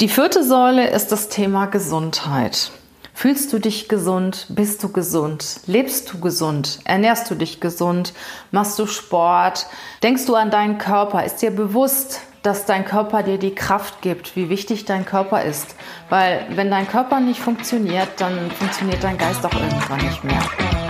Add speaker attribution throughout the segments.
Speaker 1: Die vierte Säule ist das Thema Gesundheit. Fühlst du dich gesund? Bist du gesund? Lebst du gesund? Ernährst du dich gesund? Machst du Sport? Denkst du an deinen Körper? Ist dir bewusst, dass dein Körper dir die Kraft gibt, wie wichtig dein Körper ist? Weil wenn dein Körper nicht funktioniert, dann funktioniert dein Geist auch irgendwann nicht mehr.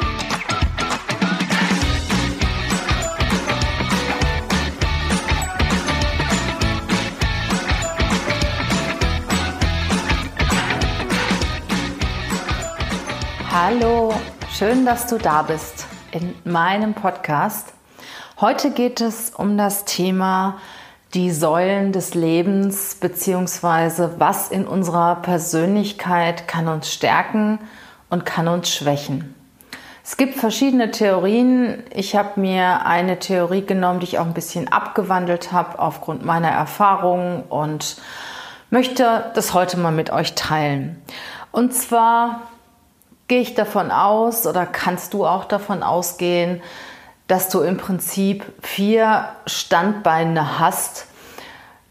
Speaker 1: Schön, dass du da bist in meinem Podcast. Heute geht es um das Thema die Säulen des Lebens beziehungsweise was in unserer Persönlichkeit kann uns stärken und kann uns schwächen. Es gibt verschiedene Theorien. Ich habe mir eine Theorie genommen, die ich auch ein bisschen abgewandelt habe aufgrund meiner Erfahrungen und möchte das heute mal mit euch teilen. Und zwar gehe ich davon aus oder kannst du auch davon ausgehen, dass du im Prinzip vier Standbeine hast,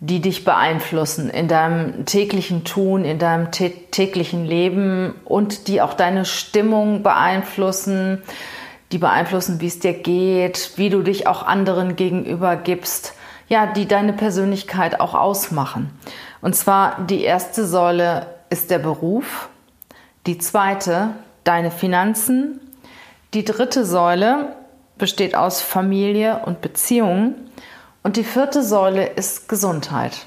Speaker 1: die dich beeinflussen in deinem täglichen Tun, in deinem täglichen Leben und die auch deine Stimmung beeinflussen, die beeinflussen, wie es dir geht, wie du dich auch anderen gegenüber gibst, ja, die deine Persönlichkeit auch ausmachen. Und zwar die erste Säule ist der Beruf, die zweite deine Finanzen. Die dritte Säule besteht aus Familie und Beziehungen. Und die vierte Säule ist Gesundheit.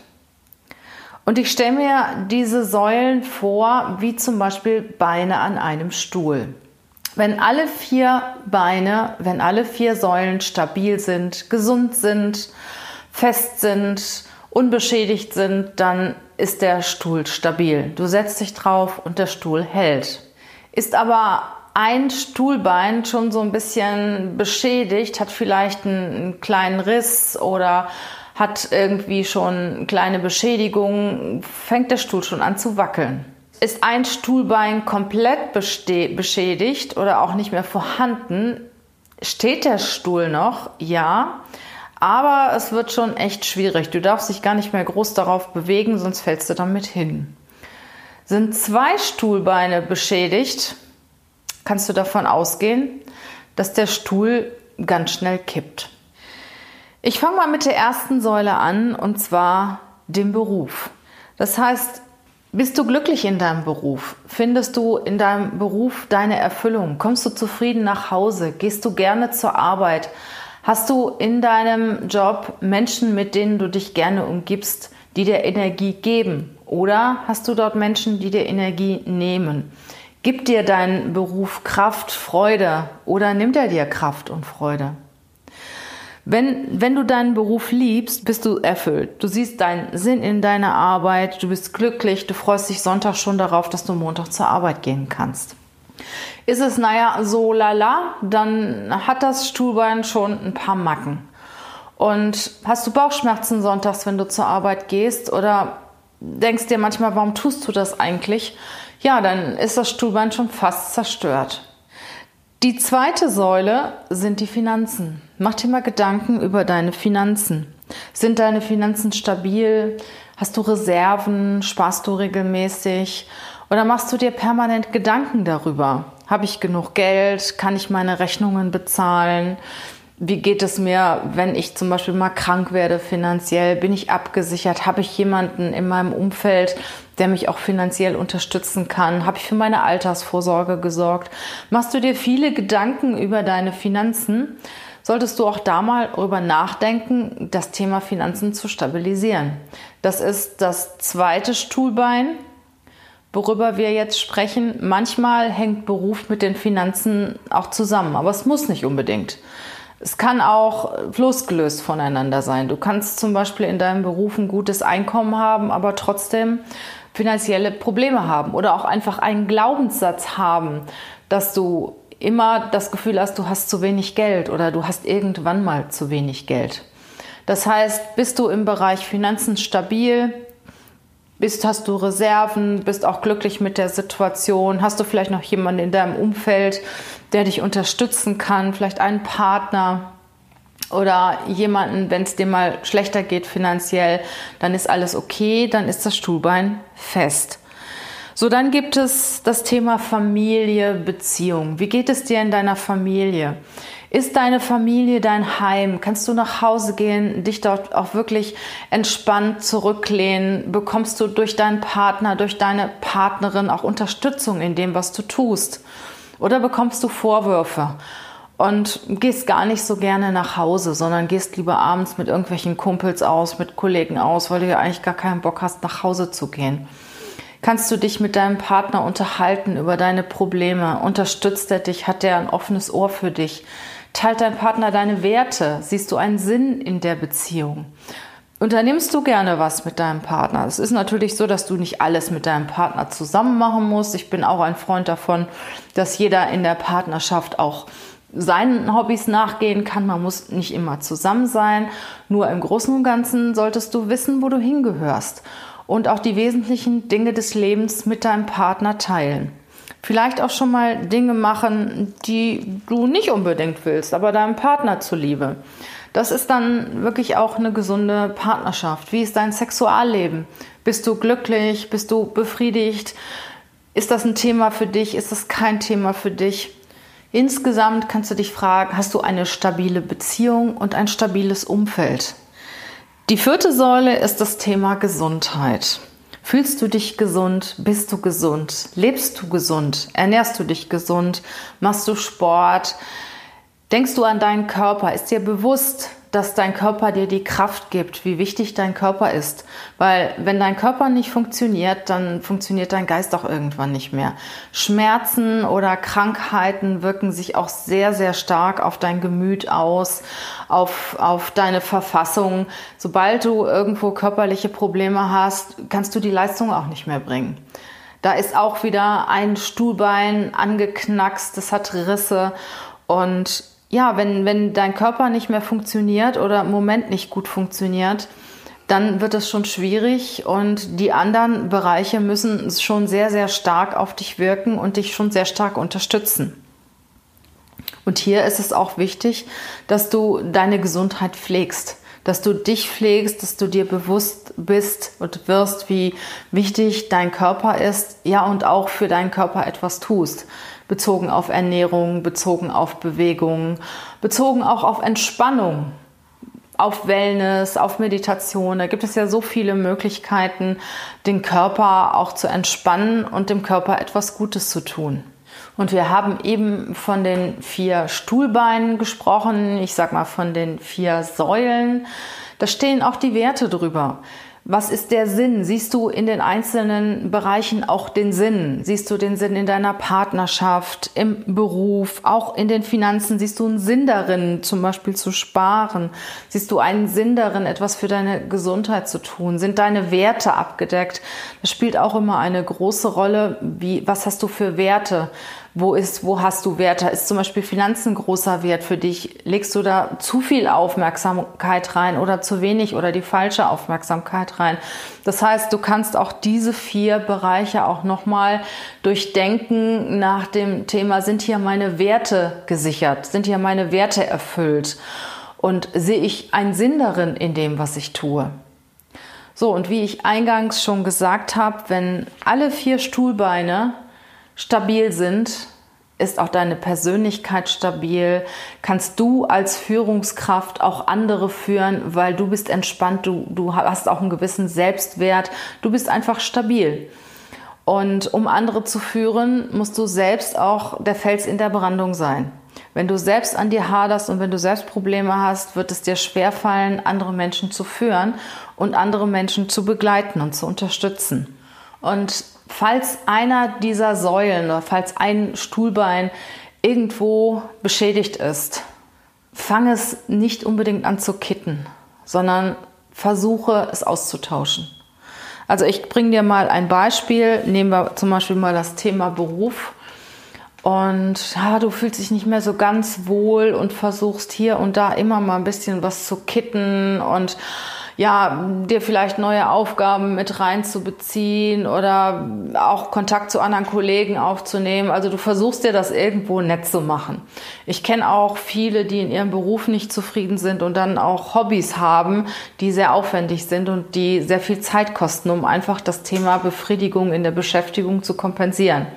Speaker 1: Und ich stelle mir diese Säulen vor, wie zum Beispiel Beine an einem Stuhl. Wenn alle vier Beine, wenn alle vier Säulen stabil sind, gesund sind, fest sind, unbeschädigt sind, dann ist der Stuhl stabil. Du setzt dich drauf und der Stuhl hält. Ist aber ein Stuhlbein schon so ein bisschen beschädigt, hat vielleicht einen, kleinen Riss oder hat irgendwie schon kleine Beschädigungen, fängt der Stuhl schon an zu wackeln. Ist ein Stuhlbein komplett beschädigt oder auch nicht mehr vorhanden, steht der Stuhl noch, ja, aber es wird schon echt schwierig. Du darfst dich gar nicht mehr groß darauf bewegen, sonst fällst du damit hin. Sind zwei Stuhlbeine beschädigt, kannst du davon ausgehen, dass der Stuhl ganz schnell kippt. Ich fange mal mit der ersten Säule an und zwar dem Beruf. Das heißt, bist du glücklich in deinem Beruf? Findest du in deinem Beruf deine Erfüllung? Kommst du zufrieden nach Hause? Gehst du gerne zur Arbeit? Hast du in deinem Job Menschen, mit denen du dich gerne umgibst, die dir Energie geben? Oder hast du dort Menschen, die dir Energie nehmen? Gibt dir dein Beruf Kraft, Freude oder nimmt er dir Kraft und Freude? Wenn, wenn du deinen Beruf liebst, bist du erfüllt. Du siehst deinen Sinn in deiner Arbeit, du bist glücklich, du freust dich Sonntag schon darauf, dass du Montag zur Arbeit gehen kannst. Ist es, naja, so lala, dann hat das Stuhlbein schon ein paar Macken. Und hast du Bauchschmerzen sonntags, wenn du zur Arbeit gehst oder denkst dir manchmal, warum tust du das eigentlich? ja, dann ist das Stuhlbein schon fast zerstört. Die zweite Säule sind die Finanzen. Mach dir mal Gedanken über deine Finanzen. Sind deine Finanzen stabil? Hast du Reserven? Sparst du regelmäßig? Oder machst du dir permanent Gedanken darüber? Habe ich genug Geld? Kann ich meine Rechnungen bezahlen? Wie geht es mir, wenn ich zum Beispiel mal krank werde finanziell? Bin ich abgesichert? Habe ich jemanden in meinem Umfeld, der mich auch finanziell unterstützen kann? Habe ich für meine Altersvorsorge gesorgt? Machst du dir viele Gedanken über deine Finanzen? Solltest du auch da mal drüber nachdenken, das Thema Finanzen zu stabilisieren. Das ist das zweite Stuhlbein, worüber wir jetzt sprechen. Manchmal hängt Beruf mit den Finanzen auch zusammen, aber es muss nicht unbedingt. Es kann auch losgelöst voneinander sein. Du kannst zum Beispiel in deinem Beruf ein gutes Einkommen haben, aber trotzdem finanzielle Probleme haben oder auch einfach einen Glaubenssatz haben, dass du immer das Gefühl hast, du hast zu wenig Geld oder du hast irgendwann mal zu wenig Geld. Das heißt, bist du im Bereich Finanzen stabil, bist, hast du Reserven, bist auch glücklich mit der Situation, hast du vielleicht noch jemanden in deinem Umfeld, der dich unterstützen kann, vielleicht einen Partner oder jemanden, wenn es dir mal schlechter geht finanziell, dann ist alles okay, dann ist das Stuhlbein fest. So, dann gibt es das Thema Familie, Beziehung. Wie geht es dir in deiner Familie? Ist deine Familie dein Heim? Kannst du nach Hause gehen, dich dort auch wirklich entspannt zurücklehnen? Bekommst du durch deinen Partner, durch deine Partnerin auch Unterstützung in dem, was du tust? Oder bekommst du Vorwürfe und gehst gar nicht so gerne nach Hause, sondern gehst lieber abends mit irgendwelchen Kumpels aus, mit Kollegen aus, weil du ja eigentlich gar keinen Bock hast, nach Hause zu gehen? Kannst du dich mit deinem Partner unterhalten über deine Probleme? Unterstützt er dich? Hat er ein offenes Ohr für dich? Teilt dein Partner deine Werte? Siehst du einen Sinn in der Beziehung? Unternimmst du gerne was mit deinem Partner? Es ist natürlich so, dass du nicht alles mit deinem Partner zusammen machen musst. Ich bin auch ein Freund davon, dass jeder in der Partnerschaft auch seinen Hobbys nachgehen kann. Man muss nicht immer zusammen sein. Nur im Großen und Ganzen solltest du wissen, wo du hingehörst und auch die wesentlichen Dinge des Lebens mit deinem Partner teilen. Vielleicht auch schon mal Dinge machen, die du nicht unbedingt willst, aber deinem Partner zuliebe. Das ist dann wirklich auch eine gesunde Partnerschaft. Wie ist dein Sexualleben? Bist du glücklich? Bist du befriedigt? Ist das ein Thema für dich? Ist das kein Thema für dich? Insgesamt kannst du dich fragen, hast du eine stabile Beziehung und ein stabiles Umfeld? Die vierte Säule ist das Thema Gesundheit. Fühlst du dich gesund? Bist du gesund? Lebst du gesund? Ernährst du dich gesund? Machst du Sport? Denkst du an deinen Körper? Ist dir bewusst, dass dein Körper dir die Kraft gibt, wie wichtig dein Körper ist. Weil wenn dein Körper nicht funktioniert, dann funktioniert dein Geist auch irgendwann nicht mehr. Schmerzen oder Krankheiten wirken sich auch sehr, sehr stark auf dein Gemüt aus, auf, auf deine Verfassung. Sobald du irgendwo körperliche Probleme hast, kannst du die Leistung auch nicht mehr bringen. Da ist auch wieder ein Stuhlbein angeknackst, das hat Risse und ja, wenn, wenn dein Körper nicht mehr funktioniert oder im Moment nicht gut funktioniert, dann wird es schon schwierig und die anderen Bereiche müssen schon sehr, sehr stark auf dich wirken und dich schon sehr stark unterstützen. Und hier ist es auch wichtig, dass du deine Gesundheit pflegst, dass du dich pflegst, dass du dir bewusst bist und wirst, wie wichtig dein Körper ist, ja, und auch für deinen Körper etwas tust bezogen auf Ernährung, bezogen auf Bewegung, bezogen auch auf Entspannung, auf Wellness, auf Meditation. Da gibt es ja so viele Möglichkeiten, den Körper auch zu entspannen und dem Körper etwas Gutes zu tun. Und wir haben eben von den vier Stuhlbeinen gesprochen, ich sag mal von den vier Säulen. Da stehen auch die Werte drüber. Was ist der Sinn? Siehst du in den einzelnen Bereichen auch den Sinn? Siehst du den Sinn in deiner Partnerschaft, im Beruf, auch in den Finanzen? Siehst du einen Sinn darin, zum Beispiel zu sparen? Siehst du einen Sinn darin, etwas für deine Gesundheit zu tun? Sind deine Werte abgedeckt? Das spielt auch immer eine große Rolle. Wie, was hast du für Werte? Wo ist, wo hast du Werte? Ist zum Beispiel Finanzen großer Wert für dich? Legst du da zu viel Aufmerksamkeit rein oder zu wenig oder die falsche Aufmerksamkeit rein? Das heißt, du kannst auch diese vier Bereiche auch nochmal durchdenken nach dem Thema, sind hier meine Werte gesichert? Sind hier meine Werte erfüllt? Und sehe ich einen Sinn darin in dem, was ich tue? So, und wie ich eingangs schon gesagt habe, wenn alle vier Stuhlbeine stabil sind, ist auch deine Persönlichkeit stabil, kannst du als Führungskraft auch andere führen, weil du bist entspannt, du, du hast auch einen gewissen Selbstwert, du bist einfach stabil. Und um andere zu führen, musst du selbst auch der Fels in der Brandung sein. Wenn du selbst an dir haderst und wenn du selbst Probleme hast, wird es dir schwerfallen, andere Menschen zu führen und andere Menschen zu begleiten und zu unterstützen. Und falls einer dieser Säulen oder falls ein Stuhlbein irgendwo beschädigt ist, fang es nicht unbedingt an zu kitten, sondern versuche es auszutauschen. Also ich bringe dir mal ein Beispiel. Nehmen wir zum Beispiel mal das Thema Beruf. Und ja, du fühlst dich nicht mehr so ganz wohl und versuchst hier und da immer mal ein bisschen was zu kitten und ja, dir vielleicht neue Aufgaben mit reinzubeziehen oder auch Kontakt zu anderen Kollegen aufzunehmen. Also du versuchst dir das irgendwo nett zu machen. Ich kenne auch viele, die in ihrem Beruf nicht zufrieden sind und dann auch Hobbys haben, die sehr aufwendig sind und die sehr viel Zeit kosten, um einfach das Thema Befriedigung in der Beschäftigung zu kompensieren.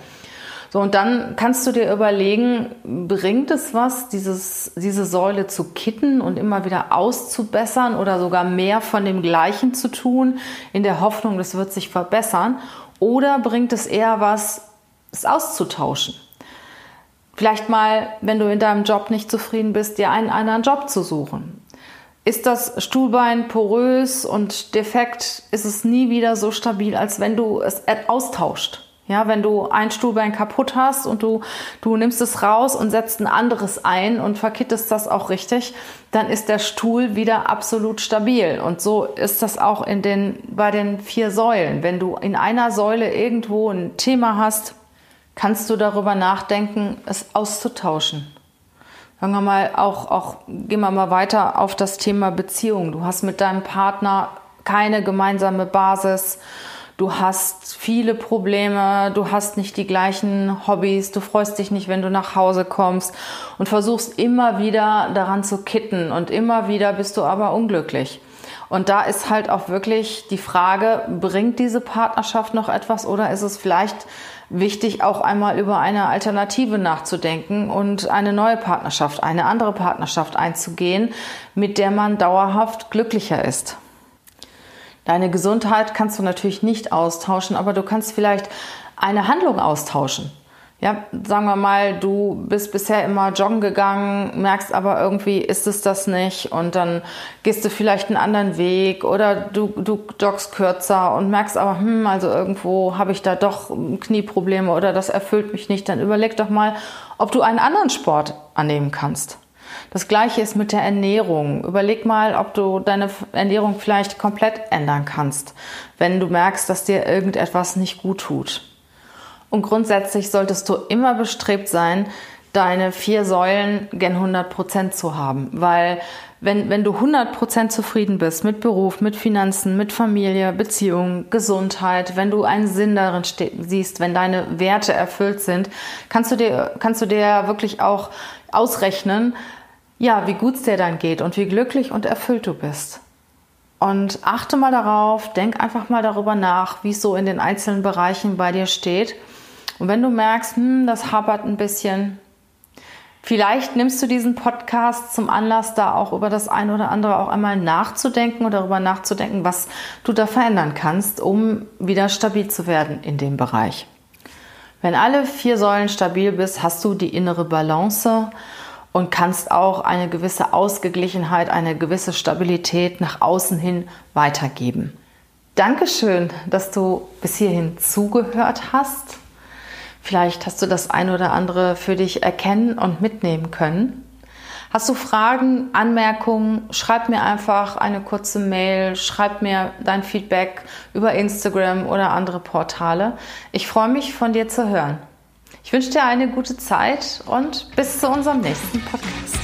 Speaker 1: So, und dann kannst du dir überlegen, bringt es was, dieses, diese Säule zu kitten und immer wieder auszubessern oder sogar mehr von dem Gleichen zu tun, in der Hoffnung, das wird sich verbessern? Oder bringt es eher was, es auszutauschen? Vielleicht mal, wenn du in deinem Job nicht zufrieden bist, dir einen anderen Job zu suchen. Ist das Stuhlbein porös und defekt, ist es nie wieder so stabil, als wenn du es austauscht. Ja, wenn du ein Stuhlbein kaputt hast und du, du nimmst es raus und setzt ein anderes ein und verkittest das auch richtig, dann ist der Stuhl wieder absolut stabil. Und so ist das auch in den, bei den vier Säulen. Wenn du in einer Säule irgendwo ein Thema hast, kannst du darüber nachdenken, es auszutauschen. Sagen wir mal, auch, auch, gehen wir mal weiter auf das Thema Beziehung. Du hast mit deinem Partner keine gemeinsame Basis du hast viele Probleme, du hast nicht die gleichen Hobbys, du freust dich nicht, wenn du nach Hause kommst und versuchst immer wieder daran zu kitten und immer wieder bist du aber unglücklich. Und da ist halt auch wirklich die Frage, bringt diese Partnerschaft noch etwas oder ist es vielleicht wichtig, auch einmal über eine Alternative nachzudenken und eine neue Partnerschaft, eine andere Partnerschaft einzugehen, mit der man dauerhaft glücklicher ist. Deine Gesundheit kannst du natürlich nicht austauschen, aber du kannst vielleicht eine Handlung austauschen. Ja, sagen wir mal, du bist bisher immer joggen gegangen, merkst aber irgendwie ist es das nicht und dann gehst du vielleicht einen anderen Weg oder du, du joggst kürzer und merkst aber, hm, also irgendwo habe ich da doch Knieprobleme oder das erfüllt mich nicht. Dann überleg doch mal, ob du einen anderen Sport annehmen kannst. Das gleiche ist mit der Ernährung. Überleg mal, ob du deine Ernährung vielleicht komplett ändern kannst, wenn du merkst, dass dir irgendetwas nicht gut tut. Und grundsätzlich solltest du immer bestrebt sein, deine vier Säulen gen 100 Prozent zu haben, weil wenn, wenn du 100 Prozent zufrieden bist mit Beruf, mit Finanzen, mit Familie, Beziehung, Gesundheit, wenn du einen Sinn darin siehst, wenn deine Werte erfüllt sind, kannst du dir, kannst du dir wirklich auch ausrechnen, ja, wie gut es dir dann geht und wie glücklich und erfüllt du bist. Und achte mal darauf, denk einfach mal darüber nach, wie es so in den einzelnen Bereichen bei dir steht. Und wenn du merkst, hm, das hapert ein bisschen, vielleicht nimmst du diesen Podcast zum Anlass, da auch über das eine oder andere auch einmal nachzudenken oder darüber nachzudenken, was du da verändern kannst, um wieder stabil zu werden in dem Bereich. Wenn alle vier Säulen stabil bist, hast du die innere Balance und kannst auch eine gewisse Ausgeglichenheit, eine gewisse Stabilität nach außen hin weitergeben. Dankeschön, dass du bis hierhin zugehört hast. Vielleicht hast du das ein oder andere für dich erkennen und mitnehmen können. Hast du Fragen, Anmerkungen? Schreib mir einfach eine kurze Mail, schreib mir dein Feedback über Instagram oder andere Portale. Ich freue mich von dir zu hören. Ich wünsche dir eine gute Zeit und bis zu unserem nächsten Podcast.